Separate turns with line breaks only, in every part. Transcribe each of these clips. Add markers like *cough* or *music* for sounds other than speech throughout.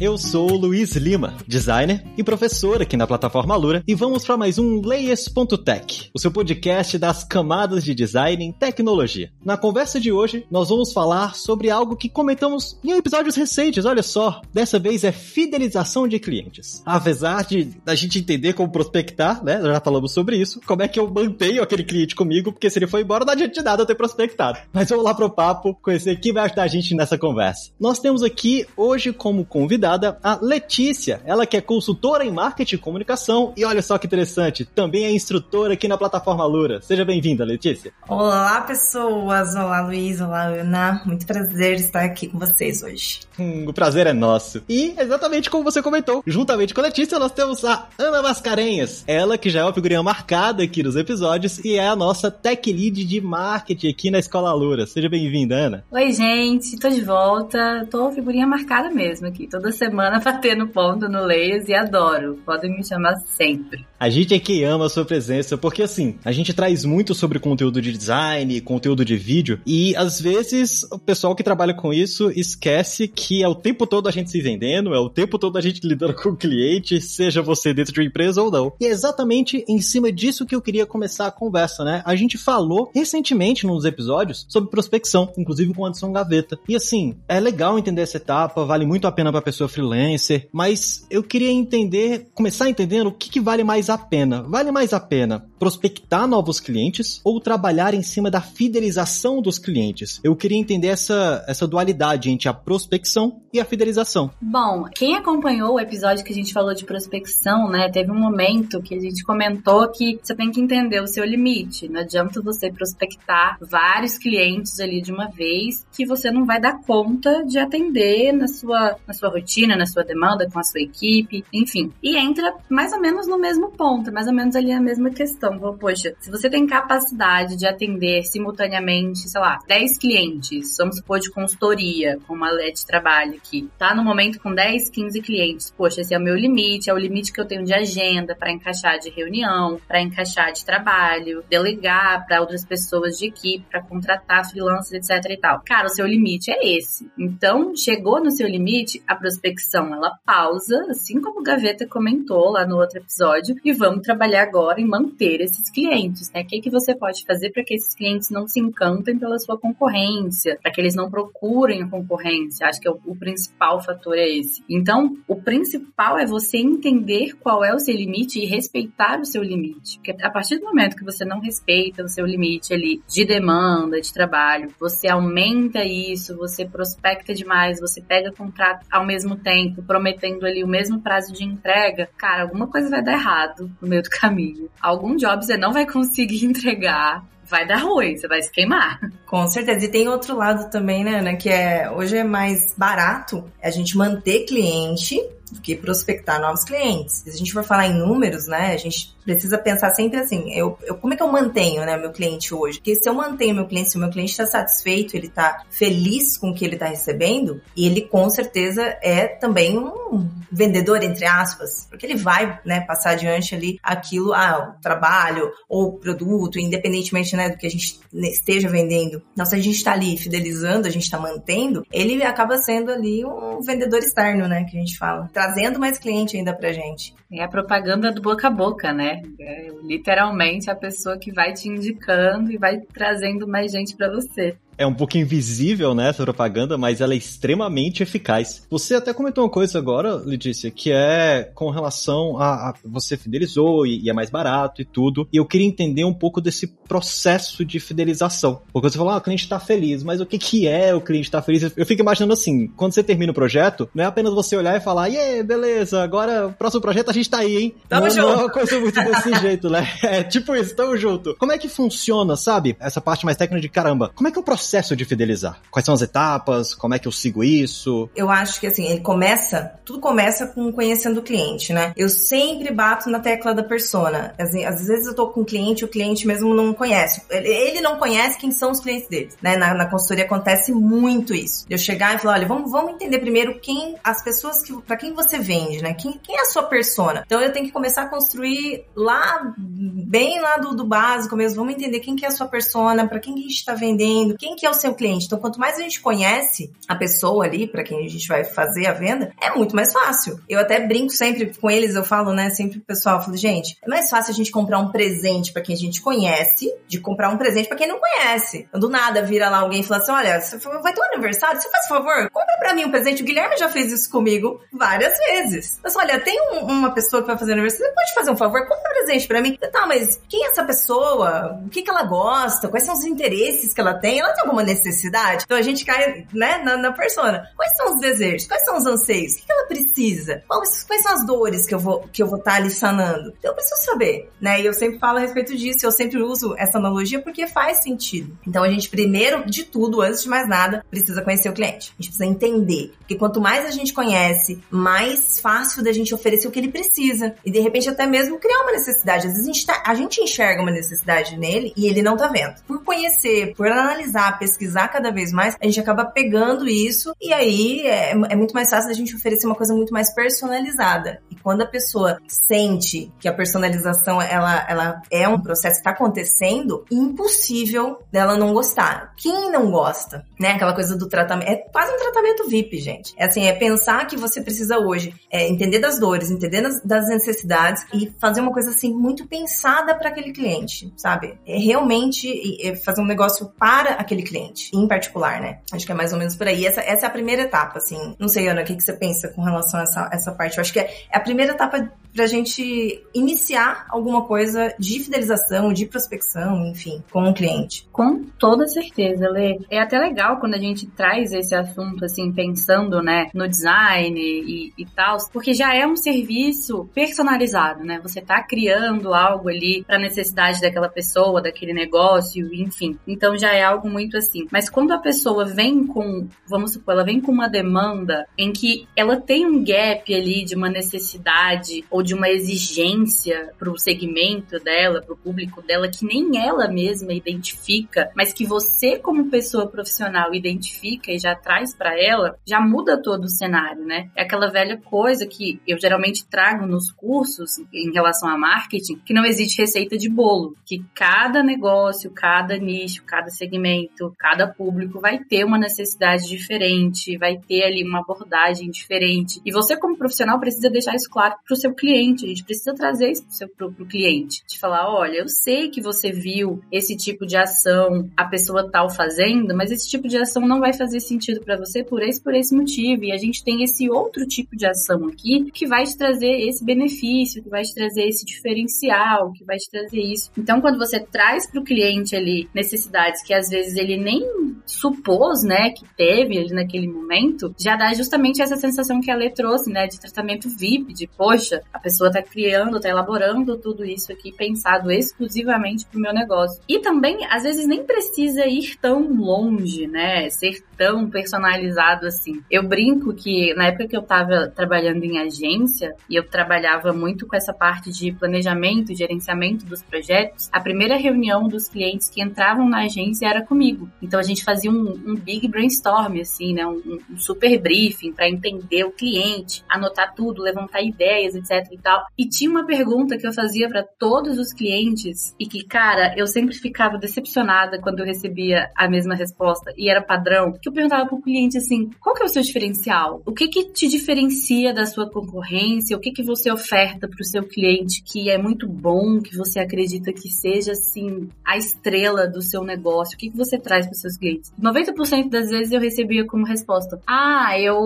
Eu sou Luiz Lima, designer e professor aqui na plataforma Lura, e vamos para mais um Layers.tech, o seu podcast das camadas de design em tecnologia. Na conversa de hoje, nós vamos falar sobre algo que comentamos em episódios recentes, olha só. Dessa vez é fidelização de clientes. Apesar de a gente entender como prospectar, né? Já falamos sobre isso, como é que eu mantenho aquele cliente comigo, porque se ele for embora, não adianta de nada eu ter prospectado. Mas vamos lá pro papo, conhecer quem vai ajudar a gente nessa conversa. Nós temos aqui hoje como convidado convidada a Letícia, ela que é consultora em marketing e comunicação e olha só que interessante, também é instrutora aqui na plataforma Lura. Seja bem-vinda, Letícia.
Olá, pessoas. Olá, Luiz. Olá, Ana. Muito prazer estar aqui com vocês hoje.
Hum, o prazer é nosso. E exatamente como você comentou, juntamente com a Letícia, nós temos a Ana Mascarenhas. Ela que já é uma figurinha marcada aqui nos episódios e é a nossa tech lead de marketing aqui na Escola Lura. Seja bem-vinda, Ana.
Oi, gente. Tô de volta. Tô figurinha marcada mesmo aqui. Toda semana *laughs* batendo ponto no Leias e adoro. Podem me chamar sempre.
A gente é que ama a sua presença, porque assim, a gente traz muito sobre conteúdo de design, conteúdo de vídeo, e às vezes o pessoal que trabalha com isso esquece que é o tempo todo a gente se vendendo, é o tempo todo a gente *laughs* lidando com o cliente, seja você dentro de uma empresa ou não. E é exatamente em cima disso que eu queria começar a conversa, né? A gente falou recentemente nos episódios sobre prospecção, inclusive com o Anderson Gaveta. E assim, é legal entender essa etapa, vale muito a pena pra pessoa freelancer, mas eu queria entender, começar entendendo o que, que vale mais a pena. Vale mais a pena prospectar novos clientes ou trabalhar em cima da fidelização dos clientes? Eu queria entender essa, essa dualidade entre a prospecção e a fidelização.
Bom, quem acompanhou o episódio que a gente falou de prospecção, né, teve um momento que a gente comentou que você tem que entender o seu limite. Não adianta você prospectar vários clientes ali de uma vez que você não vai dar conta de atender na sua, na sua rotina, na sua demanda, com a sua equipe, enfim. E entra mais ou menos no mesmo ponto, mais ou menos ali a mesma questão. Poxa, se você tem capacidade de atender simultaneamente, sei lá, 10 clientes, vamos supor de consultoria, como a LED trabalha aqui, tá no momento com 10, 15 clientes, poxa, esse é o meu limite, é o limite que eu tenho de agenda para encaixar de reunião, para encaixar de trabalho, delegar para outras pessoas de equipe, para contratar freelancers, etc e tal. Cara, o seu limite é esse. Então, chegou no seu limite, a prospecção ela pausa, assim como o Gaveta comentou lá no outro episódio, e vamos trabalhar agora em manter esses clientes, né? O que, que você pode fazer para que esses clientes não se encantem pela sua concorrência, para que eles não procurem a concorrência? Acho que é o, o principal fator é esse. Então, o principal é você entender qual é o seu limite e respeitar o seu limite. Porque a partir do momento que você não respeita o seu limite ali de demanda, de trabalho, você aumenta isso, você prospecta demais, você pega contrato ao mesmo tempo, prometendo ali o mesmo prazo de entrega, cara, alguma coisa vai dar errado no meio do caminho. Algum job você não vai conseguir *laughs* entregar vai dar ruim, você vai se queimar.
Com certeza. E tem outro lado também, né, Ana, que é hoje é mais barato a gente manter cliente do que prospectar novos clientes. Se a gente for falar em números, né, a gente precisa pensar sempre assim, eu, eu como é que eu mantenho, né, meu cliente hoje? Porque se eu mantenho meu cliente, se o meu cliente está satisfeito, ele está feliz com o que ele está recebendo, ele com certeza é também um vendedor, entre aspas, porque ele vai, né, passar adiante ali aquilo, ah, o trabalho ou o produto, independentemente, né, do que a gente esteja vendendo. Então, se a gente está ali fidelizando, a gente está mantendo, ele acaba sendo ali um vendedor externo, né, que a gente fala trazendo mais cliente ainda pra gente.
É a propaganda do boca a boca, né? É literalmente a pessoa que vai te indicando e vai trazendo mais gente para você
é um pouco invisível, né, essa propaganda, mas ela é extremamente eficaz. Você até comentou uma coisa agora, Letícia, que é com relação a, a você fidelizou e, e, é mais barato e tudo. E eu queria entender um pouco desse processo de fidelização. Porque você falou, ah, o cliente tá feliz, mas o que que é o cliente tá feliz? Eu fico imaginando assim, quando você termina o projeto, não é apenas você olhar e falar, yeah, beleza, agora o próximo projeto a gente tá aí, hein?
Tamo
não,
junto.
Não é uma coisa muito desse *laughs* jeito, né? É tipo isso, tamo junto. Como é que funciona, sabe? Essa parte mais técnica de caramba. Como é que é o processo processo de fidelizar? Quais são as etapas? Como é que eu sigo isso?
Eu acho que assim, ele começa, tudo começa com conhecendo o cliente, né? Eu sempre bato na tecla da persona. Assim, às vezes eu tô com um cliente, o cliente mesmo não conhece. Ele, ele não conhece quem são os clientes dele, né? Na, na consultoria acontece muito isso. Eu chegar e falar, olha, vamos, vamos entender primeiro quem, as pessoas que, para quem você vende, né? Quem, quem é a sua persona? Então eu tenho que começar a construir lá, bem lá do, do básico mesmo. Vamos entender quem que é a sua persona, para quem que a gente está vendendo, quem que é o seu cliente. Então quanto mais a gente conhece a pessoa ali, para quem a gente vai fazer a venda, é muito mais fácil. Eu até brinco sempre com eles, eu falo, né, sempre pro pessoal, eu falo, gente, é mais fácil a gente comprar um presente para quem a gente conhece, de comprar um presente para quem não conhece. Do nada vira lá alguém e fala assim, olha, vai ter um aniversário, você faz favor, compra para mim um presente. O Guilherme já fez isso comigo várias vezes. Eu falo, olha, tem um, uma pessoa que vai fazer aniversário, você pode fazer um favor, compra um presente para mim. Tá, mas quem é essa pessoa? O que que ela gosta? Quais são os interesses que ela tem? Ela tem alguma necessidade? Então a gente cai, né, na, na persona. Quais são os desejos? Quais são os anseios? O que, ela precisa? Quais, quais são as dores que eu vou que eu vou estar tá ali sanando? Então eu preciso saber, né? E eu sempre falo a respeito disso, eu sempre uso essa analogia porque faz sentido. Então a gente primeiro de tudo, antes de mais nada, precisa conhecer o cliente. A gente precisa entender, porque quanto mais a gente conhece, mais fácil da gente oferecer o que ele precisa e de repente até mesmo criar uma necessidade. Às vezes a gente, tá, a gente enxerga uma necessidade nele e ele não tá vendo. Por conhecer, por analisar, pesquisar cada vez mais, a gente acaba pegando isso e aí é, é muito mais fácil da gente oferecer uma coisa muito mais personalizada. E quando a pessoa sente que a personalização ela, ela é um processo que está acontecendo, impossível dela não gostar. Quem não gosta, né? Aquela coisa do tratamento. É quase um tratamento VIP, gente. É assim, é pensar que você precisa hoje é, entender das dores, entender das, necessidades e fazer uma coisa assim muito pensada para aquele cliente, sabe? É realmente fazer um negócio para aquele cliente, em particular, né? Acho que é mais ou menos por aí. Essa, essa é a primeira etapa, assim. Não sei, Ana, o que, que você pensa com relação a essa, essa parte? Eu acho que é, é a primeira etapa pra gente iniciar alguma coisa de fidelização, de prospecção, enfim, com o um cliente.
Com toda certeza, Lê. É até legal quando a gente traz esse assunto, assim, pensando, né, no design e, e tal, porque já é um serviço personalizado, né? Você tá criando algo ali pra necessidade daquela pessoa, daquele negócio, enfim. Então já é algo muito assim. Mas quando a pessoa vem com, vamos supor, ela vem com uma demanda em que ela tem um gap ali de uma necessidade ou de uma exigência para o segmento dela, para o público dela, que nem ela mesma identifica, mas que você, como pessoa profissional, identifica e já traz para ela, já muda todo o cenário, né? É aquela velha coisa que eu geralmente trago nos cursos em relação a marketing, que não existe receita de bolo, que cada negócio, cada nicho, cada segmento, cada público vai ter uma necessidade diferente, vai ter ali uma abordagem diferente. E você, como profissional, precisa deixar isso claro para o seu cliente a gente precisa trazer isso pro, pro cliente. De falar, olha, eu sei que você viu esse tipo de ação, a pessoa tal fazendo, mas esse tipo de ação não vai fazer sentido para você por esse, por esse motivo. E a gente tem esse outro tipo de ação aqui que vai te trazer esse benefício, que vai te trazer esse diferencial, que vai te trazer isso. Então, quando você traz pro cliente ali necessidades que às vezes ele nem supôs, né, que teve ali naquele momento, já dá justamente essa sensação que a Lê trouxe, né, de tratamento VIP, de poxa, a pessoa está criando, está elaborando tudo isso aqui pensado exclusivamente para o meu negócio. E também, às vezes, nem precisa ir tão longe, né? Ser tão personalizado assim. Eu brinco que na época que eu estava trabalhando em agência e eu trabalhava muito com essa parte de planejamento, gerenciamento dos projetos, a primeira reunião dos clientes que entravam na agência era comigo. Então a gente fazia um, um big brainstorm, assim, né? Um, um super briefing para entender o cliente, anotar tudo, levantar ideias, etc e tal. E tinha uma pergunta que eu fazia para todos os clientes e que, cara, eu sempre ficava decepcionada quando eu recebia a mesma resposta e era padrão, que eu perguntava pro cliente assim, qual que é o seu diferencial? O que que te diferencia da sua concorrência? O que que você oferta pro seu cliente que é muito bom, que você acredita que seja, assim, a estrela do seu negócio? O que que você traz pros seus clientes? 90% das vezes eu recebia como resposta, ah, eu,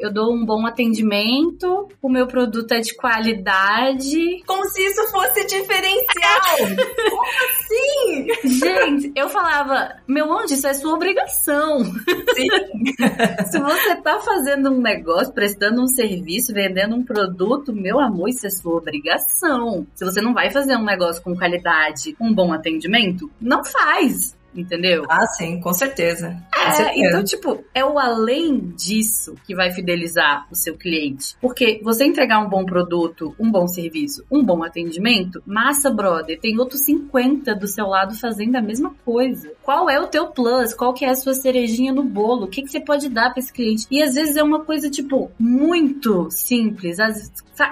eu dou um bom atendimento, o meu produto é de qualidade, qualidade.
Como se isso fosse diferencial. *laughs* Como assim?
Gente, eu falava, meu onde isso é sua obrigação. Sim. *laughs* se você tá fazendo um negócio, prestando um serviço, vendendo um produto, meu amor, isso é sua obrigação. Se você não vai fazer um negócio com qualidade, um bom atendimento, não faz entendeu?
Ah, sim, com certeza. Com
É,
certeza.
então, tipo, é o além disso que vai fidelizar o seu cliente. Porque você entregar um bom produto, um bom serviço, um bom atendimento, massa, brother, tem outros 50 do seu lado fazendo a mesma coisa. Qual é o teu plus? Qual que é a sua cerejinha no bolo? O que, que você pode dar pra esse cliente? E às vezes é uma coisa, tipo, muito simples.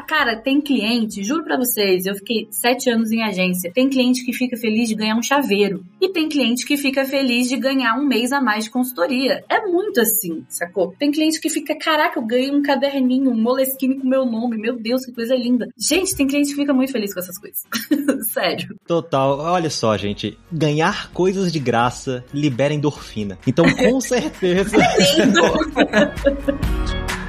Cara, tem cliente, juro pra vocês, eu fiquei sete anos em agência. Tem cliente que fica feliz de ganhar um chaveiro. E tem cliente que fica feliz de ganhar um mês a mais de consultoria. É muito assim, sacou? Tem cliente que fica, caraca, eu ganhei um caderninho, um moleskine com meu nome. Meu Deus, que coisa linda. Gente, tem cliente que fica muito feliz com essas coisas. *laughs* Sério.
Total. Olha só, gente. Ganhar coisas de graça libera endorfina. Então, com *laughs* certeza. *laughs*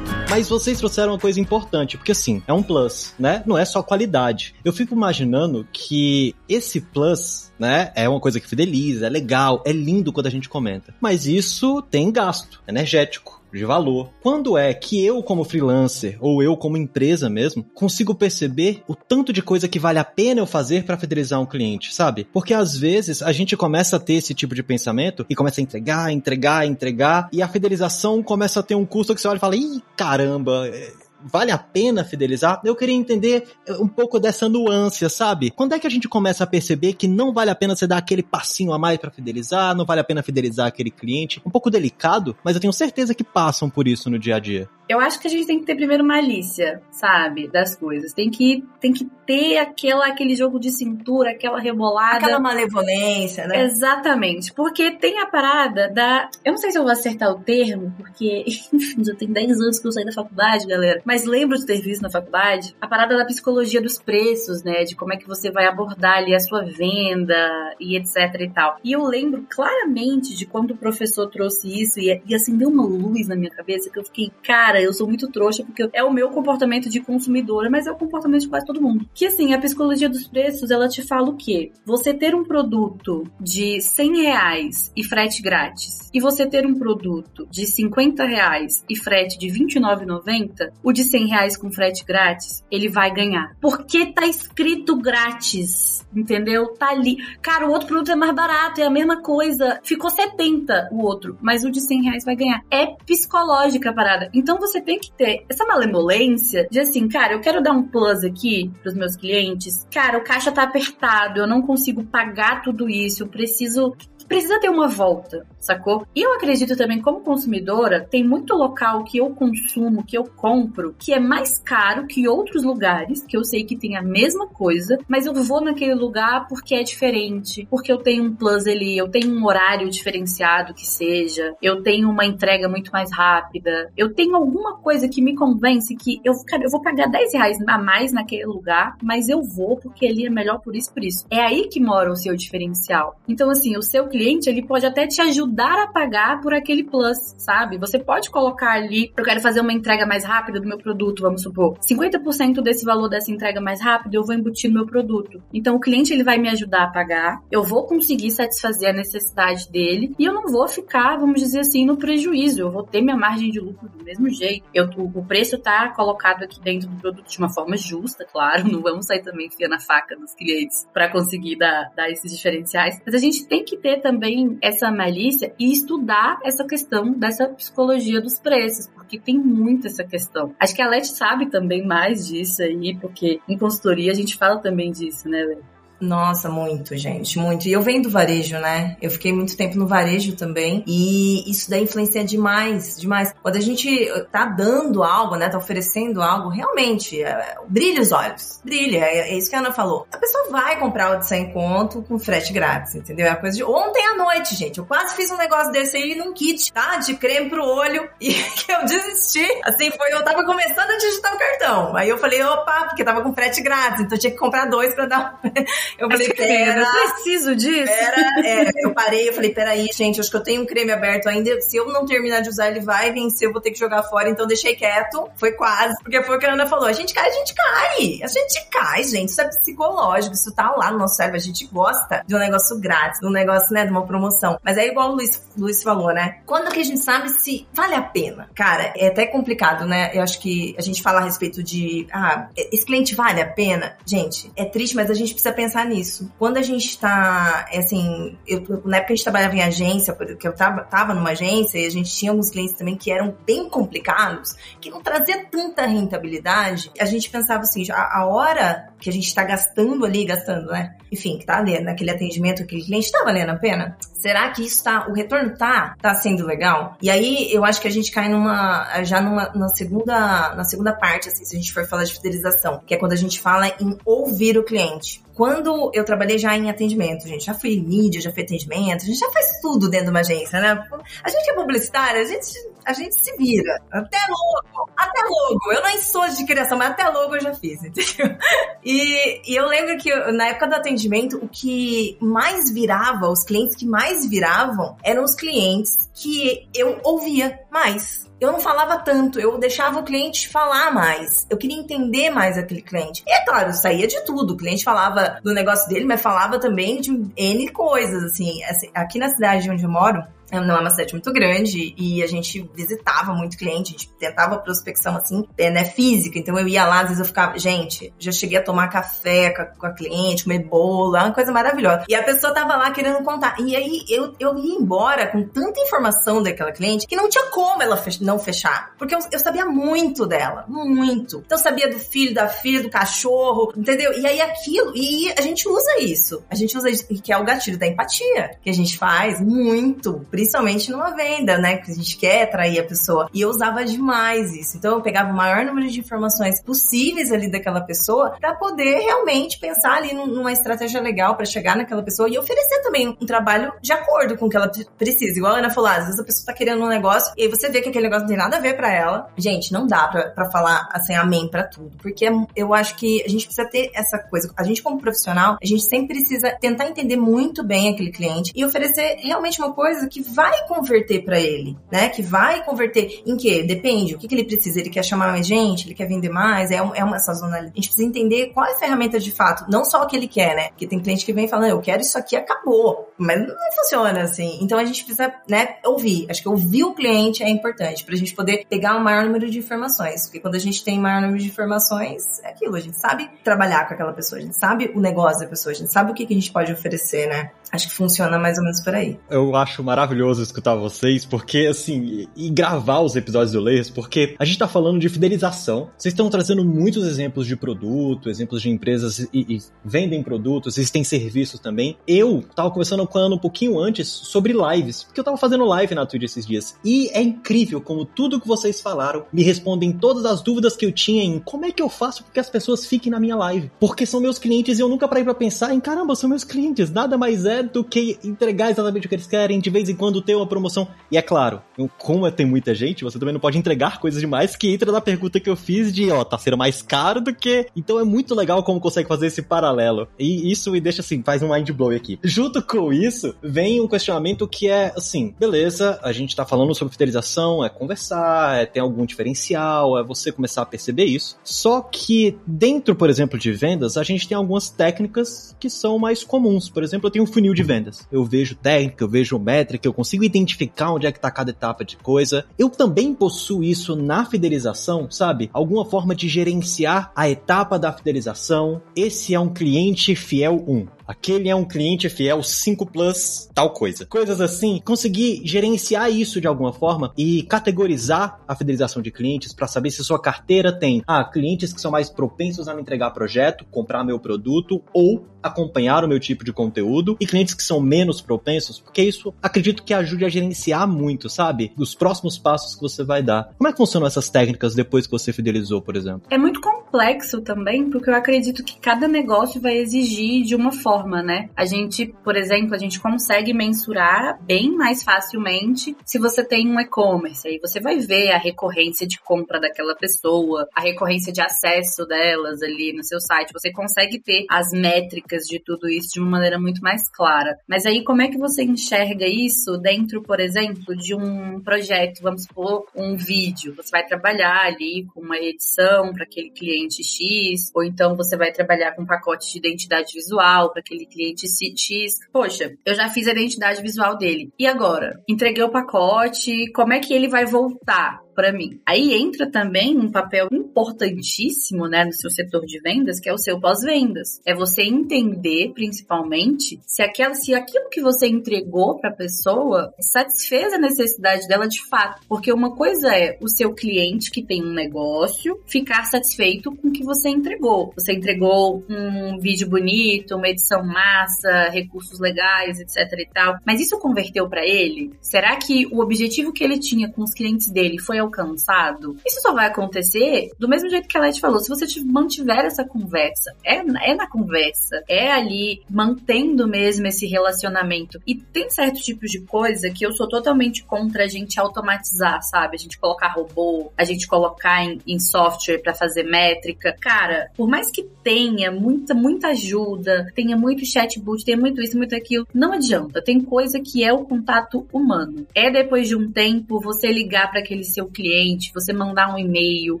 Mas vocês trouxeram uma coisa importante, porque assim, é um plus, né? Não é só qualidade. Eu fico imaginando que esse plus, né, é uma coisa que fideliza, é legal, é lindo quando a gente comenta. Mas isso tem gasto energético. De valor. Quando é que eu, como freelancer, ou eu, como empresa mesmo, consigo perceber o tanto de coisa que vale a pena eu fazer para fidelizar um cliente, sabe? Porque às vezes a gente começa a ter esse tipo de pensamento e começa a entregar, entregar, entregar, e a fidelização começa a ter um custo que você olha e fala: ih, caramba, é, vale a pena fidelizar? Eu queria entender um pouco dessa nuance, sabe? Quando é que a gente começa a perceber que não vale a pena você dar aquele passinho a mais pra fidelizar, não vale a pena fidelizar aquele cliente? Um pouco delicado, mas eu tenho certeza que passam por isso no dia a dia.
Eu acho que a gente tem que ter primeiro malícia, sabe? Das coisas. Tem que, tem que ter aquela, aquele jogo de cintura, aquela rebolada.
Aquela malevolência, né?
Exatamente. Porque tem a parada da. Eu não sei se eu vou acertar o termo, porque, *laughs* enfim, já tem 10 anos que eu saí da faculdade, galera. Mas lembro de ter visto na faculdade a parada da psicologia dos preços, né? De como é que você vai abordar ali a sua venda e etc e tal. E eu lembro claramente de quando o professor trouxe isso e, e assim deu uma luz na minha cabeça que eu fiquei, cara, eu sou muito trouxa porque é o meu comportamento de consumidora, mas é o comportamento de quase todo mundo. Que assim, a psicologia dos preços, ela te fala o quê? Você ter um produto de 100 reais e frete grátis e você ter um produto de 50 reais e frete de 29,90, o de 100 reais com frete grátis, ele vai ganhar. Porque tá escrito grátis, entendeu? Tá ali. Cara, o outro produto é mais barato, é a mesma coisa. Ficou 70 o outro, mas o de 100 reais vai ganhar. É psicológica a parada. Então você tem que ter essa malemolência de assim, cara, eu quero dar um plus aqui pros meus clientes. Cara, o caixa tá apertado, eu não consigo pagar tudo isso, eu preciso precisa ter uma volta, sacou? E eu acredito também, como consumidora, tem muito local que eu consumo, que eu compro, que é mais caro que outros lugares, que eu sei que tem a mesma coisa, mas eu vou naquele lugar porque é diferente, porque eu tenho um plus ali, eu tenho um horário diferenciado que seja, eu tenho uma entrega muito mais rápida, eu tenho alguma coisa que me convence que eu, cara, eu vou pagar 10 reais a mais naquele lugar, mas eu vou porque ali é melhor por isso, por isso. É aí que mora o seu diferencial. Então, assim, o seu cliente, ele pode até te ajudar a pagar por aquele plus, sabe? Você pode colocar ali, eu quero fazer uma entrega mais rápida do meu produto, vamos supor. 50% desse valor dessa entrega mais rápida eu vou embutir no meu produto. Então o cliente ele vai me ajudar a pagar, eu vou conseguir satisfazer a necessidade dele e eu não vou ficar, vamos dizer assim, no prejuízo. Eu vou ter minha margem de lucro do mesmo jeito. Eu, o, o preço tá colocado aqui dentro do produto de uma forma justa, claro. *laughs* Não vamos sair também enfiando a faca nos clientes para conseguir dar, dar esses diferenciais. Mas a gente tem que ter também essa malícia e estudar essa questão dessa psicologia dos preços, porque tem muito essa questão. Acho que a Leti sabe também mais disso aí, porque em consultoria a gente fala também disso, né, Leti?
Nossa, muito, gente, muito. E eu venho do varejo, né? Eu fiquei muito tempo no varejo também. E isso daí influencia demais, demais. Quando a gente tá dando algo, né? Tá oferecendo algo, realmente, é, brilha os olhos. Brilha. É, é, isso que a Ana falou. A pessoa vai comprar o de 100 conto com frete grátis, entendeu? É a coisa de ontem à noite, gente. Eu quase fiz um negócio desse aí num kit, tá? De creme pro olho. *laughs* E eu desisti. Assim, foi, eu tava começando a digitar o cartão. Aí eu falei, opa, porque tava com frete grátis. Então eu tinha que comprar dois pra dar. *laughs* Eu falei, pera,
eu preciso disso.
Pera, é, eu parei, eu falei, peraí, gente, acho que eu tenho um creme aberto ainda. Se eu não terminar de usar, ele vai vencer, eu vou ter que jogar fora, então deixei quieto. Foi quase. Porque foi o que a Ana falou: a gente cai, a gente cai. A gente cai, gente. Isso é psicológico, isso tá lá no nosso cérebro. A gente gosta de um negócio grátis, de um negócio, né, de uma promoção. Mas é igual o Luiz, Luiz falou, né? Quando que a gente sabe se vale a pena? Cara, é até complicado, né? Eu acho que a gente fala a respeito de, ah, esse cliente vale a pena? Gente, é triste, mas a gente precisa pensar nisso. Quando a gente tá, é assim, eu, na época a gente trabalhava em agência, porque eu tava, tava numa agência e a gente tinha alguns clientes também que eram bem complicados, que não trazia tanta rentabilidade. A gente pensava assim, a, a hora que a gente está gastando ali, gastando, né? Enfim, que tá ali naquele atendimento, aquele cliente tá valendo a pena? Será que isso tá, o retorno tá, tá sendo legal? E aí eu acho que a gente cai numa, já numa, na segunda, na segunda parte, assim, se a gente for falar de fidelização, que é quando a gente fala em ouvir o cliente. Quando eu trabalhei já em atendimento, gente, já fui mídia, já fui atendimento, a gente já faz tudo dentro de uma agência, né? A gente é publicitária, a gente, a gente se vira. Até logo, até logo. Eu não sou de criação, mas até logo eu já fiz, *laughs* entendeu? E, e eu lembro que na época do atendimento, o que mais virava, os clientes que mais viravam, eram os clientes que eu ouvia mais eu não falava tanto, eu deixava o cliente falar mais. Eu queria entender mais aquele cliente. E é claro, saía de tudo. O cliente falava do negócio dele, mas falava também de N coisas, assim. assim aqui na cidade onde eu moro, não é uma cidade muito grande e a gente visitava muito cliente, a gente tentava prospecção assim, é, né, física. Então eu ia lá, às vezes eu ficava, gente, já cheguei a tomar café com a, cliente, comer bolo, é uma coisa maravilhosa. E a pessoa tava lá querendo contar. E aí eu, eu ia embora com tanta informação daquela cliente que não tinha como ela fech não fechar. Porque eu, eu sabia muito dela, muito. Então eu sabia do filho, da filha, do cachorro, entendeu? E aí aquilo, e a gente usa isso. A gente usa isso, que é o gatilho da empatia, que a gente faz muito principalmente numa venda, né? Que a gente quer atrair a pessoa. E eu usava demais isso. Então eu pegava o maior número de informações possíveis ali daquela pessoa para poder realmente pensar ali numa estratégia legal para chegar naquela pessoa e oferecer também um trabalho de acordo com o que ela precisa. Igual a Ana falou, às vezes a pessoa tá querendo um negócio e aí você vê que aquele negócio não tem nada a ver para ela. Gente, não dá para falar assim amém para tudo, porque eu acho que a gente precisa ter essa coisa. A gente como profissional, a gente sempre precisa tentar entender muito bem aquele cliente e oferecer realmente uma coisa que vai converter para ele, né? Que vai converter em quê? Depende. O que, que ele precisa? Ele quer chamar mais gente? Ele quer vender mais? É, é uma sazonalidade. A gente precisa entender qual é a ferramenta de fato, não só o que ele quer, né? Porque tem cliente que vem falando, eu quero isso aqui, acabou. Mas não funciona assim. Então a gente precisa, né, ouvir. Acho que ouvir o cliente é importante pra gente poder pegar um maior número de informações. Porque quando a gente tem maior número de informações, é aquilo. A gente sabe trabalhar com aquela pessoa, a gente sabe o negócio da pessoa, a gente sabe o que, que a gente pode oferecer, né? Acho que funciona mais ou menos por aí.
Eu acho maravilhoso escutar vocês, porque assim, e gravar os episódios do Layers, porque a gente tá falando de fidelização. Vocês estão trazendo muitos exemplos de produto, exemplos de empresas e, e vendem produtos, existem serviços também. Eu tava conversando com a Ana um pouquinho antes sobre lives, porque eu tava fazendo live na Twitch esses dias. E é incrível como tudo que vocês falaram me respondem todas as dúvidas que eu tinha em como é que eu faço para que as pessoas fiquem na minha live. Porque são meus clientes e eu nunca parei pra pensar em caramba, são meus clientes, nada mais é do que entregar exatamente o que eles querem, de vez em quando ter uma promoção. E é claro, como tem muita gente, você também não pode entregar coisas demais que entra na pergunta que eu fiz de, ó, tá sendo mais caro do que. Então é muito legal como consegue fazer esse paralelo. E isso me deixa assim, faz um mind blow aqui. Junto com isso, vem um questionamento que é assim, beleza, a gente tá falando sobre fidelização, é conversar, é ter algum diferencial, é você começar a perceber isso. Só que dentro, por exemplo, de vendas, a gente tem algumas técnicas que são mais comuns. Por exemplo, eu tenho um funil de vendas. Eu vejo técnica, eu vejo métrica, eu consigo identificar onde é que tá cada etapa de coisa. Eu também possuo isso na fidelização, sabe? Alguma forma de gerenciar a etapa da fidelização. Esse é um cliente fiel 1. Aquele é um cliente fiel 5 plus tal coisa. Coisas assim, conseguir gerenciar isso de alguma forma e categorizar a fidelização de clientes para saber se sua carteira tem ah, clientes que são mais propensos a me entregar projeto, comprar meu produto ou acompanhar o meu tipo de conteúdo e clientes que são menos propensos, porque isso acredito que ajude a gerenciar muito, sabe? Dos próximos passos que você vai dar. Como é que funcionam essas técnicas depois que você fidelizou, por exemplo?
É muito complexo também, porque eu acredito que cada negócio vai exigir de uma forma, né? A gente, por exemplo, a gente consegue mensurar bem mais facilmente se você tem um e-commerce. Aí você vai ver a recorrência de compra daquela pessoa, a recorrência de acesso delas ali no seu site. Você consegue ter as métricas de tudo isso de uma maneira muito mais clara. Mas aí, como é que você enxerga isso dentro, por exemplo, de um projeto? Vamos supor, um vídeo. Você vai trabalhar ali com uma edição para aquele cliente X, ou então você vai trabalhar com um pacote de identidade visual para aquele cliente X. Poxa, eu já fiz a identidade visual dele. E agora? Entreguei o pacote, como é que ele vai voltar? Para mim. Aí entra também um papel importantíssimo, né, no seu setor de vendas, que é o seu pós-vendas. É você entender, principalmente, se aquela, se aquilo que você entregou para a pessoa satisfez a necessidade dela de fato. Porque uma coisa é o seu cliente que tem um negócio ficar satisfeito com o que você entregou. Você entregou um vídeo bonito, uma edição massa, recursos legais, etc e tal. Mas isso converteu para ele? Será que o objetivo que ele tinha com os clientes dele foi alcançado, isso só vai acontecer do mesmo jeito que a Leti falou. Se você mantiver essa conversa, é, é na conversa, é ali mantendo mesmo esse relacionamento. E tem certos tipos de coisa que eu sou totalmente contra a gente automatizar, sabe? A gente colocar robô, a gente colocar em, em software para fazer métrica. Cara, por mais que tenha muita, muita ajuda, tenha muito chatbot, tenha muito isso, muito aquilo, não adianta. Tem coisa que é o contato humano. É depois de um tempo você ligar para aquele seu cliente, você mandar um e-mail,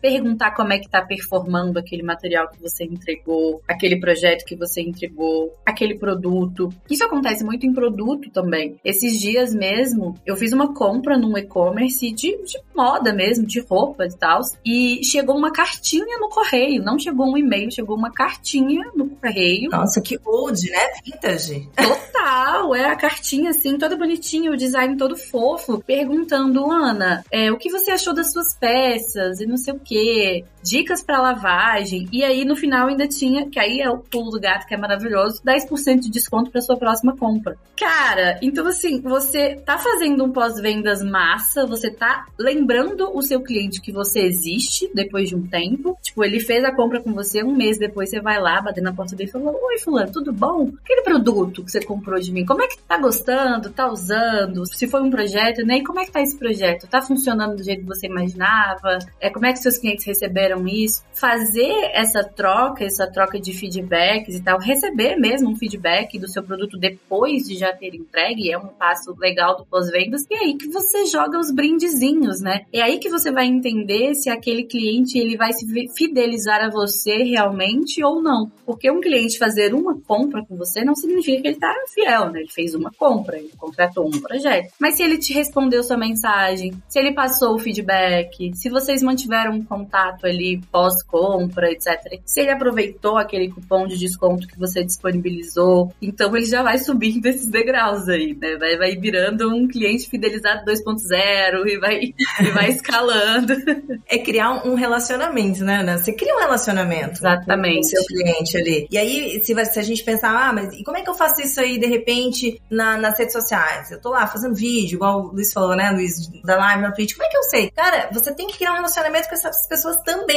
perguntar como é que tá performando aquele material que você entregou, aquele projeto que você entregou, aquele produto. Isso acontece muito em produto também. Esses dias mesmo, eu fiz uma compra num e-commerce de, de moda mesmo, de roupa e tal, e chegou uma cartinha no correio, não chegou um e-mail, chegou uma cartinha no correio.
Nossa, que old, né? Vintage.
Total, é a cartinha assim, toda bonitinha, o design todo fofo, perguntando, Ana, é, o que você achou das suas peças e não sei o que, dicas para lavagem. E aí no final ainda tinha, que aí é o pulo do gato que é maravilhoso, 10% de desconto para sua próxima compra. Cara, então assim, você tá fazendo um pós-vendas massa, você tá lembrando o seu cliente que você existe depois de um tempo. Tipo, ele fez a compra com você um mês depois, você vai lá, bater na porta dele e fala: Oi, Fulano, tudo bom? Aquele produto que você comprou de mim, como é que tá gostando? Tá usando? Se foi um projeto, né? E como é que tá esse projeto? Tá funcionando do jeito que você imaginava? É, como é que seus clientes receberam isso? Fazer essa troca, essa troca de feedbacks e tal, receber mesmo um feedback do seu produto depois de já ter entregue, é um passo legal do pós-vendas. E é aí que você joga os brindezinhos, né? É aí que você vai entender se aquele cliente ele vai se fidelizar a você realmente ou não. Porque um cliente fazer uma compra com você não significa que ele tá fiel, né? Ele fez uma compra, ele contratou um projeto. Mas se ele te respondeu sua mensagem, se ele passou o feedback, se vocês mantiveram um contato ali pós-compra, etc. Se ele aproveitou aquele cupom de desconto que você disponibilizou, então ele já vai subindo esses degraus aí, né? Vai, vai virando um cliente fidelizado 2.0 e vai, e vai *laughs* escalando.
É criar um relacionamento, né, Ana? Você cria um relacionamento
Exatamente. com
o seu cliente ali. E aí, se, se a gente pensar, ah, mas e como é que eu faço isso aí, de repente, na, nas redes sociais? Eu tô lá fazendo vídeo, igual o Luiz falou, né, Luiz, da live na Twitch. Como é que eu sei? Cara, você tem que criar um relacionamento com essas pessoas também.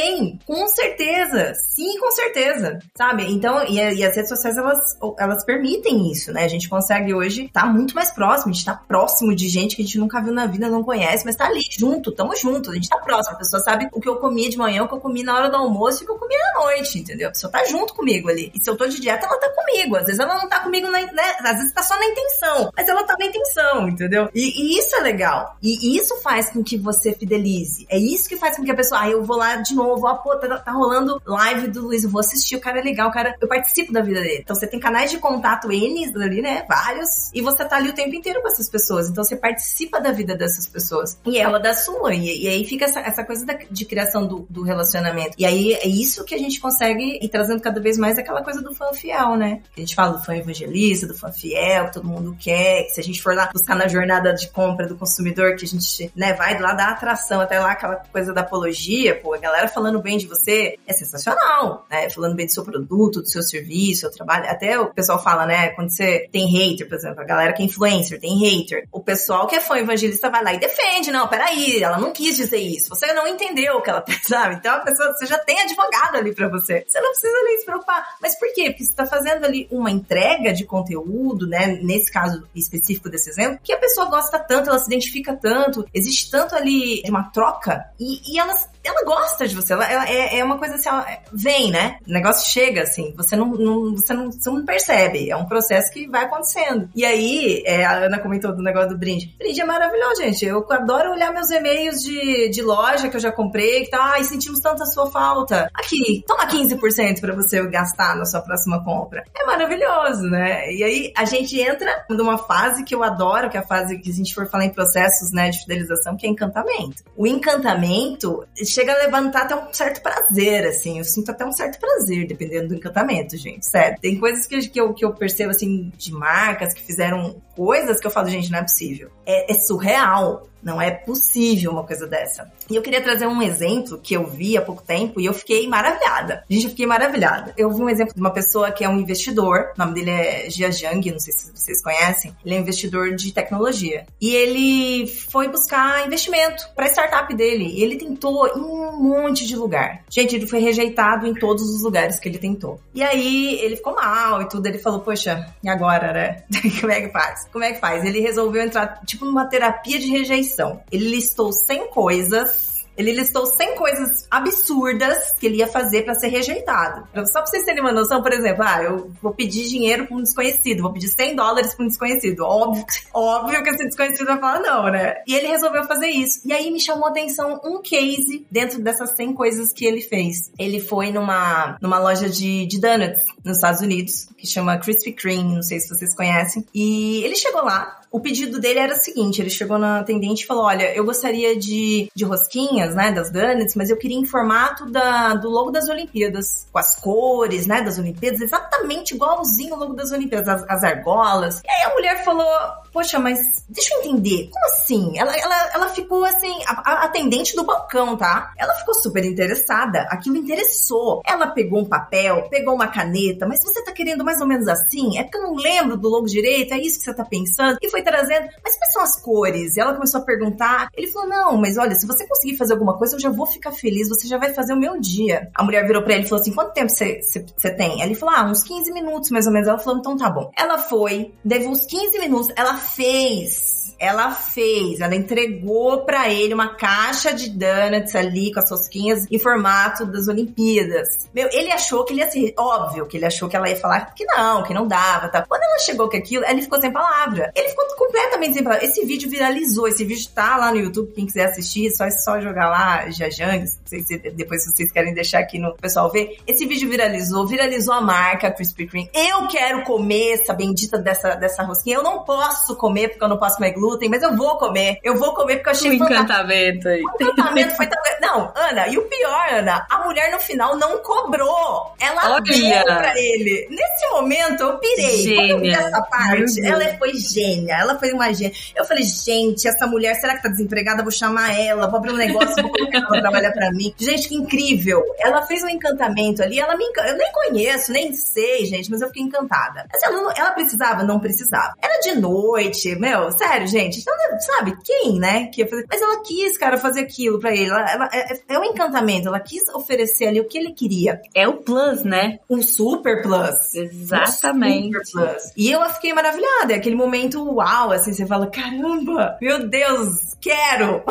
Com certeza. Sim, com certeza. Sabe? Então, e, e as redes sociais, elas, elas permitem isso, né? A gente consegue hoje estar tá muito mais próximo, a gente tá próximo de gente que a gente nunca viu na vida, não conhece, mas tá ali, junto, tamo junto, a gente tá próximo. A pessoa sabe o que eu comi de manhã, o que eu comi na hora do almoço e o que eu comi à noite, entendeu? A pessoa tá junto comigo ali. E se eu tô de dieta, ela tá comigo. Às vezes ela não tá comigo, na, né? Às vezes tá só na intenção, mas ela tá na intenção, entendeu? E, e isso é legal. E, e isso faz com que você fidelize. É isso que faz com que a pessoa, ah, eu vou lá de novo, ó, pô, tá, tá rolando live do Luiz, eu vou assistir, o cara é legal, o cara, eu participo da vida dele. Então você tem canais de contato N ali, né? Vários. E você tá ali o tempo inteiro com essas pessoas. Então você participa da vida dessas pessoas. E ela da sua. E, e aí fica essa, essa coisa da, de criação do, do, relacionamento. E aí é isso que a gente consegue ir trazendo cada vez mais aquela coisa do fã fiel, né? A gente fala do fã evangelista, do fã fiel, que todo mundo quer. Que se a gente for lá buscar na jornada de compra do consumidor, que a gente, né, vai lá da atração até lá aquela coisa da apologia, pô, a galera falando bem de você, é sensacional, né? Falando bem do seu produto, do seu serviço, do seu trabalho. Até o pessoal fala, né? Quando você tem hater, por exemplo, a galera que é influencer tem hater. O pessoal que é fã evangelista vai lá e defende. Não, peraí, ela não quis dizer isso. Você não entendeu o que ela *laughs* sabe. Então a pessoa, você já tem advogado ali para você. Você não precisa nem se preocupar. Mas por quê? Porque você tá fazendo ali uma entrega de conteúdo, né? Nesse caso específico desse exemplo, que a pessoa gosta tanto, ela se identifica tanto, existe tanto ali de uma troca e, e ela, ela gosta de você. Ela, ela é, é, uma coisa assim, ela vem, né? O negócio chega assim, você não, não, você não, você não percebe. É um processo que vai acontecendo. E aí, é, a Ana comentou do negócio do brinde. Brinde é maravilhoso, gente. Eu adoro olhar meus e-mails de, de loja que eu já comprei, que tá, ai, sentimos tanta sua falta. Aqui, toma 15% para você gastar na sua próxima compra. É maravilhoso, né? E aí a gente entra numa fase que eu adoro, que é a fase que a gente for falar em processos, né, de fidelização, que é encantamento. O encantamento chega a levantar até um certo prazer, assim. Eu sinto até um certo prazer, dependendo do encantamento, gente. Sério. Tem coisas que, que, eu, que eu percebo, assim, de marcas que fizeram coisas que eu falo, gente, não é possível. É, é surreal. Não é possível uma coisa dessa. E eu queria trazer um exemplo que eu vi há pouco tempo e eu fiquei maravilhada. Gente, eu fiquei maravilhada. Eu vi um exemplo de uma pessoa que é um investidor, o nome dele é Jia Jiang, não sei se vocês conhecem. Ele é investidor de tecnologia. E ele foi buscar investimento para a startup dele. E ele tentou em um monte de lugar. Gente, ele foi rejeitado em todos os lugares que ele tentou. E aí ele ficou mal e tudo. Ele falou: Poxa, e agora, né? *laughs* Como é que faz? Como é que faz? Ele resolveu entrar, tipo, numa terapia de rejeição. Ele listou 100 coisas ele listou 100 coisas absurdas que ele ia fazer para ser rejeitado. Só pra vocês terem uma noção, por exemplo, ah, eu vou pedir dinheiro pra um desconhecido, vou pedir 100 dólares pra um desconhecido. Óbvio, óbvio que esse desconhecido vai falar não, né? E ele resolveu fazer isso. E aí me chamou a atenção um case dentro dessas 100 coisas que ele fez. Ele foi numa, numa loja de, de donuts nos Estados Unidos, que chama Krispy Kreme, não sei se vocês conhecem. E ele chegou lá, o pedido dele era o seguinte, ele chegou na atendente e falou, olha, eu gostaria de, de rosquinhas, né, das donuts, mas eu queria em formato da, do logo das Olimpíadas, com as cores, né, das Olimpíadas, exatamente igualzinho o logo das Olimpíadas, as, as argolas. E aí a mulher falou, poxa, mas deixa eu entender, como assim? Ela, ela, ela ficou assim, a, a atendente do balcão, tá? Ela ficou super interessada, aquilo interessou. Ela pegou um papel, pegou uma caneta, mas você tá querendo mais ou menos assim? É porque eu não lembro do logo direito, é isso que você tá pensando? E foi trazendo, mas quais são as cores? E ela começou a perguntar. Ele falou: Não, mas olha, se você conseguir fazer alguma coisa, eu já vou ficar feliz, você já vai fazer o meu dia. A mulher virou pra ele e falou assim: Quanto tempo você tem? Ele falou: Ah, uns 15 minutos mais ou menos. Ela falou: Então tá bom. Ela foi, deu uns 15 minutos, ela fez ela fez, ela entregou para ele uma caixa de donuts ali com as rosquinhas em formato das Olimpíadas. Meu, ele achou que ele ia ser, óbvio que ele achou que ela ia falar que não, que não dava, tá? Quando ela chegou com aquilo, ele ficou sem palavra. Ele ficou completamente sem palavra. Esse vídeo viralizou, esse vídeo tá lá no YouTube, quem quiser assistir, só só jogar lá Jajang, se depois vocês querem deixar aqui no pessoal ver. Esse vídeo viralizou, viralizou a marca Krispy Kreme. Eu quero comer essa bendita dessa, dessa rosquinha. Eu não posso comer porque eu não posso comer glúten mas eu vou comer. Eu vou comer porque eu achei
o encantamento aí.
O encantamento foi tão... Não, Ana, e o pior, Ana, a mulher no final não cobrou. Ela Olha. deu pra ele. Nesse momento, eu pirei. Gênia. Quando eu vi essa parte, ela foi gênia. Ela foi uma gênia. Eu falei, gente, essa mulher, será que tá desempregada? Vou chamar ela, vou abrir um negócio, vou colocar ela pra trabalhar pra mim. Gente, que incrível. Ela fez um encantamento ali, ela me encan... Eu nem conheço, nem sei, gente, mas eu fiquei encantada. Assim, ela, não... ela precisava? Não precisava. Era de noite, meu, sério, gente gente. Então, sabe, quem, né? Que fazer... Mas ela quis, cara, fazer aquilo pra ele. Ela, ela é, é, um encantamento. Ela quis oferecer ali o que ele queria.
É o plus, né?
Um super plus.
Exatamente. Um super plus.
E eu fiquei maravilhada. É aquele momento uau, assim, você fala, caramba, meu Deus, quero!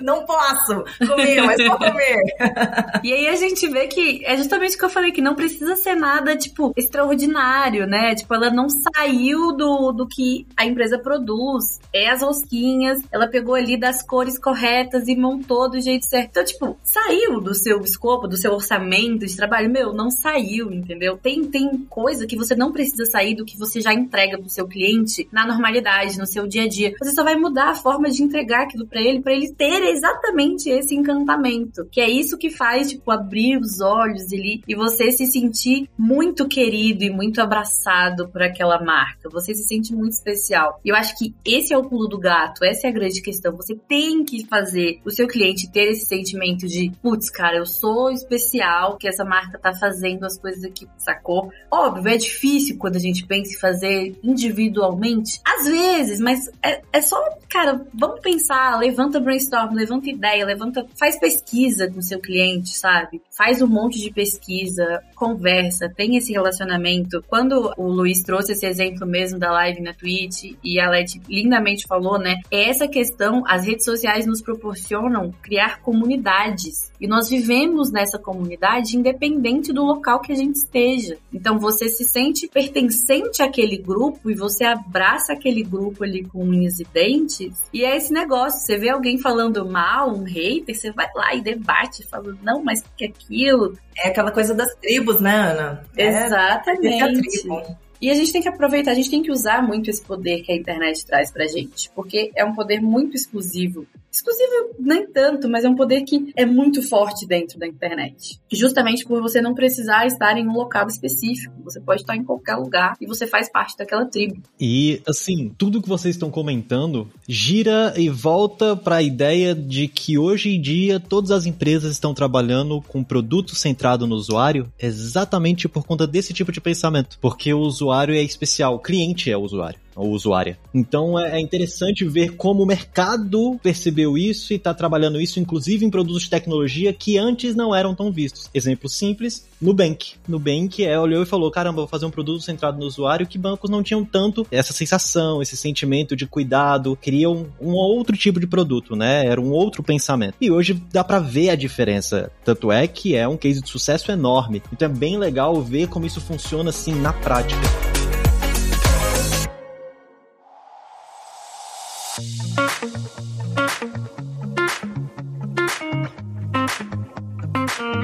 Não posso comer, mas vou comer. *laughs*
e aí a gente vê que é justamente o que eu falei, que não precisa ser nada, tipo, extraordinário, né? Tipo, ela não saiu do, do que a empresa produz. É as rosquinhas, ela pegou ali das cores corretas e montou do jeito certo. Então, tipo, saiu do seu escopo, do seu orçamento de trabalho. Meu, não saiu, entendeu? Tem, tem coisa que você não precisa sair do que você já entrega pro seu cliente na normalidade, no seu dia a dia. Você só vai mudar a forma de entregar aquilo para ele, para ele ter exatamente esse encantamento, que é isso que faz, tipo, abrir os olhos ali e você se sentir muito querido e muito abraçado por aquela marca. Você se sente muito especial. E eu acho que esse é o pulo do gato, essa é a grande questão. Você tem que fazer o seu cliente ter esse sentimento de, putz, cara, eu sou especial, que essa marca tá fazendo as coisas aqui, sacou? Óbvio, é difícil quando a gente pensa em fazer individualmente. Às vezes, mas é, é só, cara, vamos pensar, levanta brainstorm, levanta ideia, levanta, faz pesquisa com seu cliente, sabe? Faz um monte de pesquisa, conversa, tem esse relacionamento. Quando o Luiz trouxe esse exemplo mesmo da live na Twitch e a Leti lindamente falou, né? É essa questão, as redes sociais nos proporcionam criar comunidades. E nós vivemos nessa comunidade independente do local que a gente esteja. Então você se sente pertencente àquele grupo e você abraça aquele grupo ali com unhas e dentes. E é esse negócio, você vê alguém falando mal, um hater, você vai lá e debate, falando, não, mas que aquilo.
É aquela coisa das tribos, né, Ana?
É, Exatamente. É e a gente tem que aproveitar, a gente tem que usar muito esse poder que a internet traz pra gente, porque é um poder muito exclusivo Exclusivo nem tanto, mas é um poder que é muito forte dentro da internet. Justamente por você não precisar estar em um local específico. Você pode estar em qualquer lugar e você faz parte daquela tribo.
E, assim, tudo que vocês estão comentando gira e volta para a ideia de que hoje em dia todas as empresas estão trabalhando com produto centrado no usuário exatamente por conta desse tipo de pensamento. Porque o usuário é especial, o cliente é o usuário ou usuária. Então é, é interessante ver como o mercado percebeu isso e está trabalhando isso, inclusive em produtos de tecnologia que antes não eram tão vistos. Exemplo simples, Nubank. Nubank é, olhou e falou, caramba, vou fazer um produto centrado no usuário que bancos não tinham tanto essa sensação, esse sentimento de cuidado, queriam um outro tipo de produto, né? Era um outro pensamento. E hoje dá para ver a diferença. Tanto é que é um case de sucesso enorme. Então é bem legal ver como isso funciona assim na prática.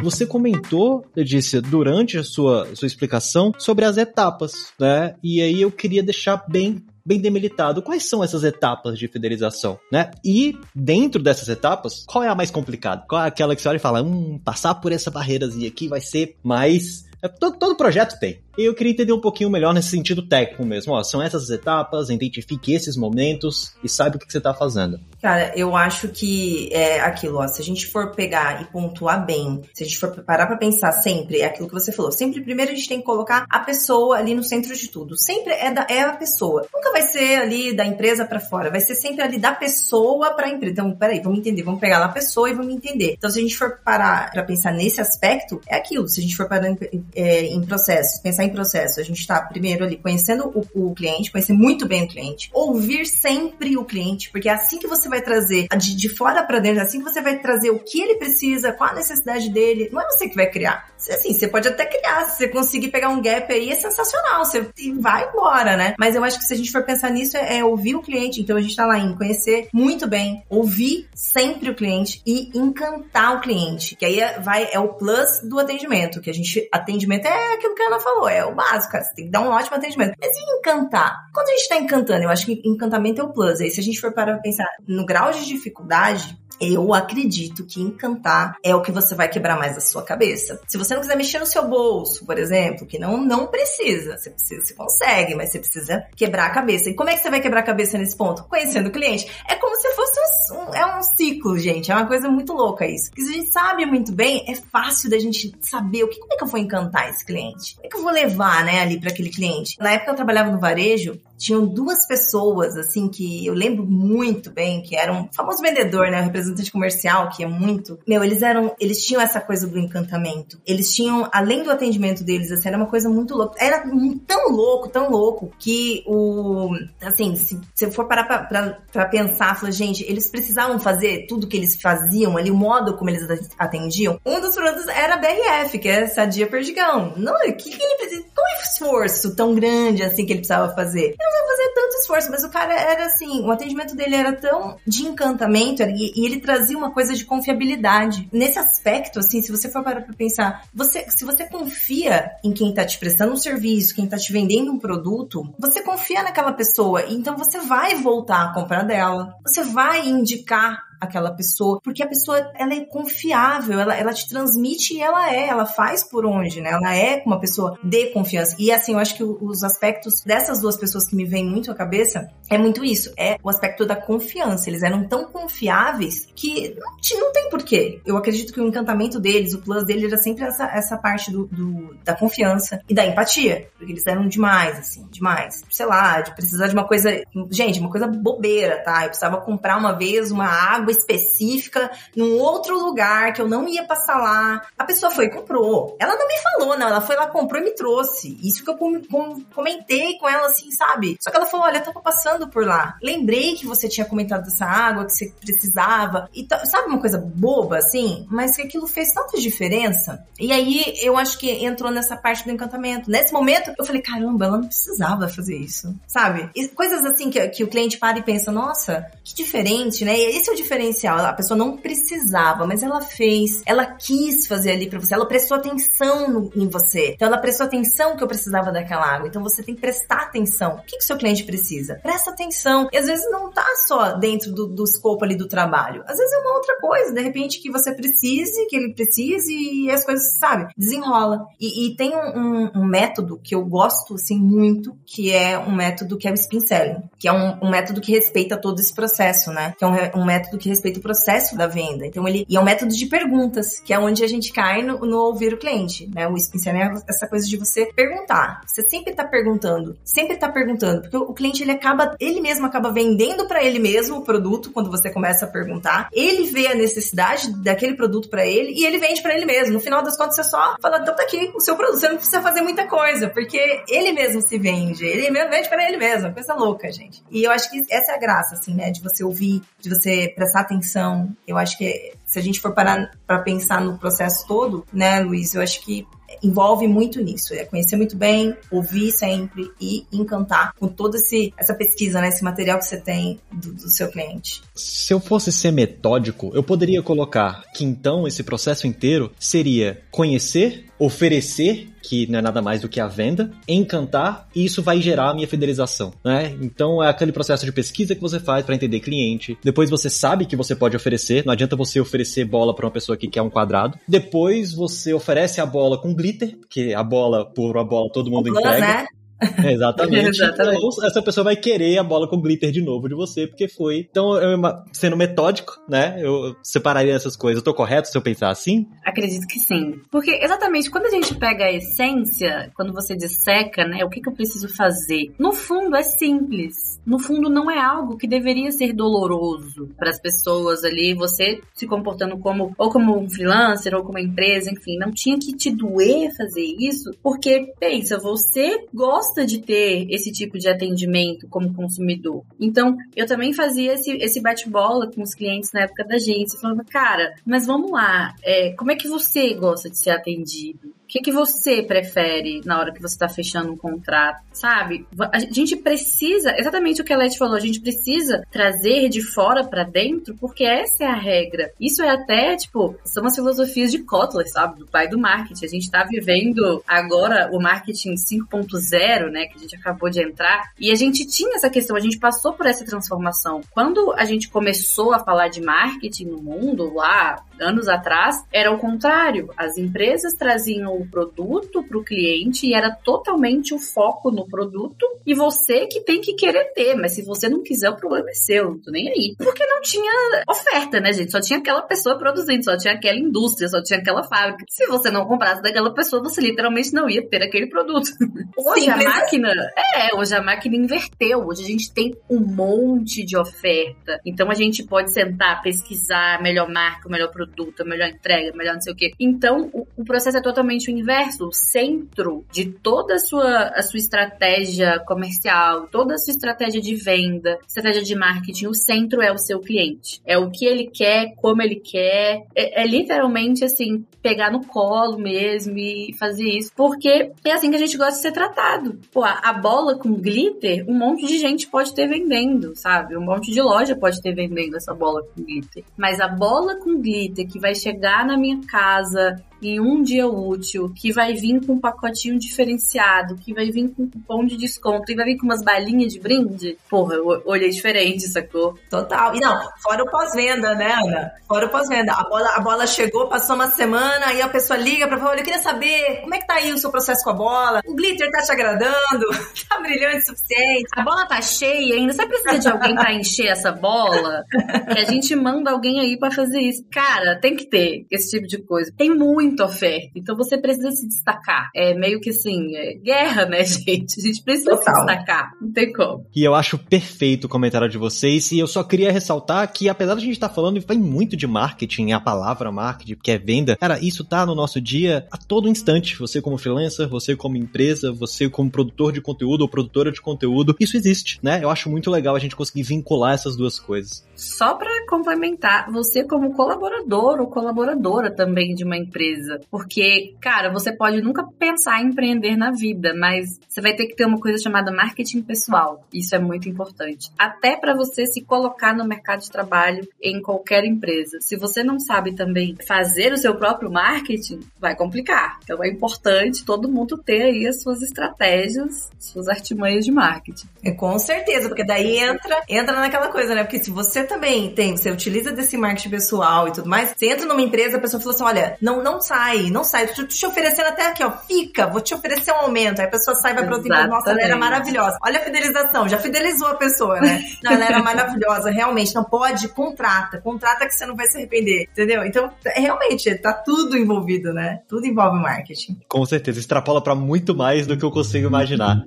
Você comentou, eu disse, durante a sua, sua explicação sobre as etapas, né? E aí eu queria deixar bem bem demilitado quais são essas etapas de fidelização, né? E dentro dessas etapas, qual é a mais complicada? Qual é aquela que você olha e fala, hum, passar por essa barreirazinha aqui vai ser mais todo, todo projeto tem. E eu queria entender um pouquinho melhor nesse sentido técnico mesmo. Ó, são essas etapas, identifique esses momentos e saiba o que, que você está fazendo.
Cara, eu acho que é aquilo, ó, se a gente for pegar e pontuar bem, se a gente for parar para pensar sempre, é aquilo que você falou, sempre primeiro a gente tem que colocar a pessoa ali no centro de tudo. Sempre é, da, é a pessoa. Nunca vai ser ali da empresa para fora, vai ser sempre ali da pessoa para a empresa. Então, peraí, vamos entender, vamos pegar lá a pessoa e vamos entender. Então, se a gente for parar para pensar nesse aspecto, é aquilo. Se a gente for parar em, é, em processos, pensar em processo, a gente está primeiro ali conhecendo o, o cliente, conhecer muito bem o cliente, ouvir sempre o cliente, porque é assim que você vai trazer de, de fora para dentro, assim que você vai trazer o que ele precisa, qual a necessidade dele. Não é você que vai criar. Assim, você pode até criar, se você conseguir pegar um gap aí, é sensacional, você vai embora, né? Mas eu acho que se a gente for pensar nisso, é, é ouvir o cliente. Então a gente tá lá em conhecer muito bem, ouvir sempre o cliente e encantar o cliente. Que aí é, vai, é o plus do atendimento, que a gente, atendimento é aquilo que a Ana falou, é o básico, cara, você tem que dar um ótimo atendimento. Mas e encantar? Quando a gente tá encantando, eu acho que encantamento é o plus. Aí se a gente for para pensar no grau de dificuldade, eu acredito que encantar é o que você vai quebrar mais a sua cabeça. Se você não quiser mexer no seu bolso, por exemplo, que não, não precisa, você precisa, você consegue, mas você precisa quebrar a cabeça. E como é que você vai quebrar a cabeça nesse ponto? Conhecendo o cliente. É como se fosse um, é um ciclo, gente. É uma coisa muito louca isso. Porque se a gente sabe muito bem, é fácil da gente saber o que, como é que eu vou encantar esse cliente? Como é que eu vou levar, né, ali para aquele cliente? Na época eu trabalhava no varejo, tinham duas pessoas, assim, que eu lembro muito bem, que eram um famoso vendedor, né? representante comercial, que é muito. Meu, eles eram. Eles tinham essa coisa do encantamento. Eles tinham, além do atendimento deles, assim, era uma coisa muito louca. Era tão louco, tão louco, que o. Assim, se você for parar pra, pra, pra pensar, fala, gente, eles precisavam fazer tudo que eles faziam ali, o modo como eles atendiam. Um dos produtos era a BRF, que é Sadia Perdigão. Não, que, que ele precisa? Qual é o esforço tão grande assim que ele precisava fazer? Não vai fazer tanto esforço, mas o cara era assim, o atendimento dele era tão de encantamento e, ele trazia uma coisa de confiabilidade. Nesse aspecto, assim, se você for parar pra pensar, você, se você confia em quem tá te prestando um serviço, quem tá te vendendo um produto, você confia naquela pessoa, então você vai voltar a comprar dela, você vai indicar aquela pessoa, porque a pessoa ela é confiável, ela, ela te transmite e ela é, ela faz por onde, né? Ela é uma pessoa de confiança. E assim, eu acho que os aspectos dessas duas pessoas que me vêm muito à cabeça é muito isso, é o aspecto da confiança. Eles eram tão confiáveis que não, não tem porquê. Eu acredito que o encantamento deles, o plus dele era sempre essa, essa parte do, do, da confiança e da empatia, porque eles eram demais, assim, demais. Sei lá, de precisar de uma coisa, gente, uma coisa bobeira, tá? Eu precisava comprar uma vez uma água específica num outro lugar que eu não ia passar lá. A pessoa foi e comprou. Ela não me falou, não, ela foi lá, comprou e me trouxe. Isso que eu com, com, comentei com ela, assim, sabe? Só que ela falou, olha, eu tava passando por lá. Lembrei que você tinha comentado dessa água, que você precisava. E sabe uma coisa boba, assim? Mas que aquilo fez tanta diferença. E aí, eu acho que entrou nessa parte do encantamento. Nesse momento, eu falei, caramba, ela não precisava fazer isso, sabe? E coisas assim que, que o cliente para e pensa, nossa, que diferente, né? E esse é o diferencial. A pessoa não precisava, mas ela fez, ela quis fazer ali para você, ela prestou atenção no, em você. Então, ela prestou atenção que eu precisava daquela água. Então, você tem que prestar atenção. O que, que o seu cliente precisa? Presta atenção. E às vezes não tá só dentro do, do escopo ali do trabalho. Às vezes é uma outra coisa, de repente, que você precise, que ele precise e as coisas, sabe? Desenrola. E, e tem um, um, um, método que eu gosto, assim, muito, que é um método que é o spin selling, que é um, um método que respeita todo esse processo, né? Que é um, método que respeita o processo da venda. Então, ele e é um método de perguntas, que é onde a gente cai no, no ouvir o cliente, né? O spin selling é essa coisa de você perguntar. Você sempre tá perguntando, sempre tá perguntando, porque o cliente, ele acaba, ele mesmo acaba vendendo para ele mesmo o produto quando você começa a perguntar. Ele vê a necessidade daquele produto para ele e ele vende para ele mesmo. No final das contas, você só fala, então tá aqui o seu produto. Você não precisa fazer muita coisa, porque ele mesmo se vende. Ele mesmo vende para ele mesmo. Coisa louca, gente. E eu acho que essa é a graça, assim, né? De você ouvir, de você prestar atenção. Eu acho que se a gente for parar para pensar no processo todo, né, Luiz, eu acho que envolve muito nisso. É conhecer muito bem, ouvir sempre e encantar com toda essa pesquisa, né, esse material que você tem do, do seu cliente.
Se eu fosse ser metódico, eu poderia colocar que então esse processo inteiro seria conhecer, oferecer, que não é nada mais do que a venda, encantar, e isso vai gerar a minha fidelização, né? Então é aquele processo de pesquisa que você faz para entender cliente. Depois você sabe que você pode oferecer, não adianta você oferecer bola para uma pessoa que quer um quadrado. Depois você oferece a bola com glitter, porque a bola por a bola todo mundo entrega. Né? *laughs* Exatamente. Exatamente. Então, essa pessoa vai querer a bola com glitter de novo de você, porque foi. Então, eu, sendo metódico, né? Eu separaria essas coisas. Eu tô correto se eu pensar assim?
Acredito que sim. Porque exatamente quando a gente pega a essência, quando você disseca, né? O que, que eu preciso fazer? No fundo, é simples. No fundo, não é algo que deveria ser doloroso para as pessoas ali. Você se comportando como, ou como um freelancer, ou como empresa, enfim. Não tinha que te doer fazer isso, porque, pensa, você gosta gosta de ter esse tipo de atendimento como consumidor. Então, eu também fazia esse, esse bate-bola com os clientes na época da agência, falando, cara, mas vamos lá, é, como é que você gosta de ser atendido? O que, que você prefere na hora que você está fechando um contrato, sabe? A gente precisa, exatamente o que a Leti falou, a gente precisa trazer de fora para dentro, porque essa é a regra. Isso é até, tipo, são as filosofias de Kotler, sabe? Do pai do marketing. A gente está vivendo agora o marketing 5.0, né? Que a gente acabou de entrar. E a gente tinha essa questão, a gente passou por essa transformação. Quando a gente começou a falar de marketing no mundo, lá, anos atrás, era o contrário. As empresas traziam o produto para o cliente e era totalmente o foco no produto e você que tem que querer ter, mas se você não quiser, o problema é seu, não tô nem aí. Porque não tinha oferta, né, gente? Só tinha aquela pessoa produzindo, só tinha aquela indústria, só tinha aquela fábrica. Se você não comprasse daquela pessoa, você literalmente não ia ter aquele produto. Hoje Sim, a máquina, é, hoje a máquina inverteu. Hoje a gente tem um monte de oferta. Então a gente pode sentar, pesquisar a melhor marca, o melhor produto, a melhor entrega, a melhor não sei o quê. Então o, o processo é totalmente o inverso. O centro de toda a sua, a sua estratégia comercial, toda a sua estratégia de venda, estratégia de marketing, o centro é o seu cliente. É o que ele quer, como ele quer. É, é literalmente assim, pegar no colo mesmo e fazer isso. Porque é assim que a gente gosta de ser tratado. Pô, a, bola com glitter, um monte de gente pode ter vendendo, sabe? Um monte de loja pode ter vendendo essa bola com glitter. Mas a bola com glitter que vai chegar na minha casa em um dia útil, que vai vir com um pacotinho diferenciado, que vai vir com cupom de desconto e vai vir com umas balinhas de brinde, porra, eu olhei diferente, sacou?
Total. E não, fora o pós-venda, né, Ana? Fora o pós-venda. A bola, a bola chegou, passou uma semana, aí a pessoa liga pra falar, olha, eu queria saber como é que tá aí o seu processo com a bola? O glitter tá te agradando? *laughs* tá brilhante o suficiente?
A bola tá cheia ainda? Você precisa de alguém pra encher essa bola? Que a gente manda alguém aí pra fazer isso. Cara, tem que ter esse tipo de coisa. Tem muita oferta, então você precisa se destacar. É meio que assim, é guerra, né, *laughs* gente? A gente precisa Total. se destacar. Não tem como.
E eu acho perfeito o comentário de vocês, e eu só queria ressaltar que, apesar de a gente estar tá falando, vai muito de marketing, a palavra marketing, que é venda, cara, isso tá no nosso dia a todo instante. Você como freelancer, você como empresa, você como produtor de conteúdo ou produtora de conteúdo, isso existe, né? Eu acho muito legal a gente conseguir vincular essas duas coisas.
Só para complementar, você como colaborador ou colaboradora também de uma empresa, porque, cara, você pode nunca pensar em empreender na vida, mas você vai ter que ter uma coisa chamada marketing pessoal. Isso é muito importante. Até para você se colocar no mercado de trabalho em qualquer empresa. Se você não sabe também fazer o seu próprio marketing, vai complicar. Então é importante todo mundo ter aí as suas estratégias, suas artimanhas de marketing.
É, com certeza, porque daí entra, entra naquela coisa, né? Porque se você também tem, você utiliza desse marketing pessoal e tudo mais, você entra numa empresa, a pessoa fala assim: olha, não, não sai, não sai, tô te oferecendo até aqui, ó, fica, vou te oferecer um aumento. Aí a pessoa sai, vai pra outra empresa, nossa, ela era maravilhosa. Olha a fidelização, já fidelizou a pessoa, né? *laughs* Não, ela era maravilhosa, realmente. Não pode, contrata, contrata que você não vai se arrepender, entendeu? Então, realmente, tá tudo envolvido, né? Tudo envolve marketing.
Com certeza, extrapola para muito mais do que eu consigo imaginar.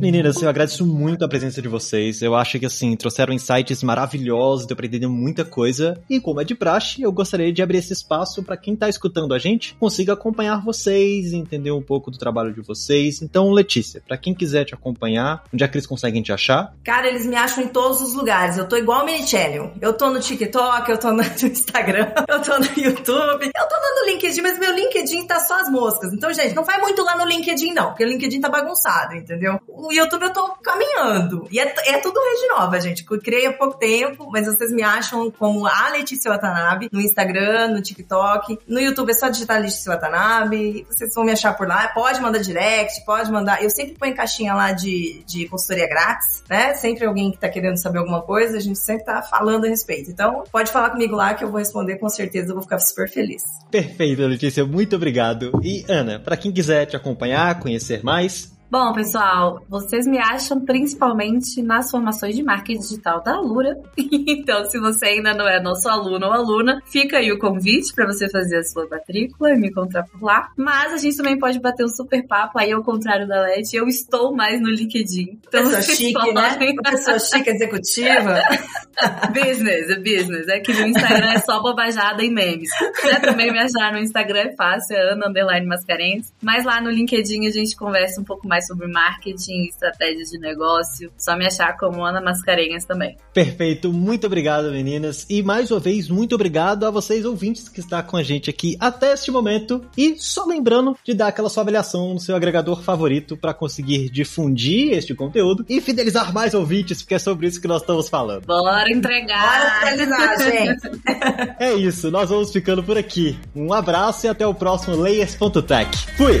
Meninas, eu agradeço muito a presença de vocês. Eu acho que, assim, trouxeram insights maravilhosos, de aprender muita coisa. E como é de praxe, eu gostaria de abrir esse espaço para quem tá escutando a gente consiga acompanhar vocês, entender um pouco do trabalho de vocês. Então, Letícia, para quem quiser te acompanhar, onde é que eles conseguem te achar?
Cara, eles me acham em todos os lugares. Eu tô igual o Minichannel. Eu tô no TikTok, eu tô no *laughs* Instagram, eu tô no YouTube, eu tô no LinkedIn, mas meu LinkedIn tá só as moscas. Então, gente, não vai muito lá no LinkedIn, não, porque o LinkedIn tá bagunçado, entendeu? O YouTube eu tô caminhando. E é, é tudo rede nova, gente. Eu criei há pouco tempo, mas vocês me acham como a Letícia Watanabe no Instagram, no TikTok. No YouTube é só digitar Letícia Watanabe. Vocês vão me achar por lá. Pode mandar direct, pode mandar. Eu sempre ponho caixinha lá de, de consultoria grátis, né? Sempre alguém que tá querendo saber alguma coisa, a gente sempre tá falando a respeito. Então, pode falar comigo lá que eu vou responder com certeza. Eu vou ficar super feliz.
Perfeito, Letícia. Muito obrigado. E, Ana, para quem quiser te acompanhar, conhecer mais, mais
Bom, pessoal, vocês me acham principalmente nas formações de marketing digital da Alura. *laughs* então, se você ainda não é nosso aluno ou aluna, fica aí o convite para você fazer a sua matrícula e me encontrar por lá. Mas a gente também pode bater um super papo aí ao contrário da Leti, eu estou mais no LinkedIn.
Então, pessoa chique, podem... né? *laughs* Pessoa chique executiva. *laughs*
business, é business. É que no Instagram é só bobajada e memes. Né? Também me achar no Instagram é fácil, é Ana Underline Mascarenhas. Mas lá no LinkedIn a gente conversa um pouco mais mais sobre marketing e estratégias de negócio. Só me achar como Ana Mascarenhas também.
Perfeito, muito obrigado, meninas. E mais uma vez, muito obrigado a vocês ouvintes que estão com a gente aqui até este momento. E só lembrando de dar aquela sua avaliação no seu agregador favorito para conseguir difundir este conteúdo e fidelizar mais ouvintes, porque é sobre isso que nós estamos falando.
Bora entregar!
Bora fidelizar, gente! *laughs*
é isso, nós vamos ficando por aqui. Um abraço e até o próximo Layers.tech. Fui!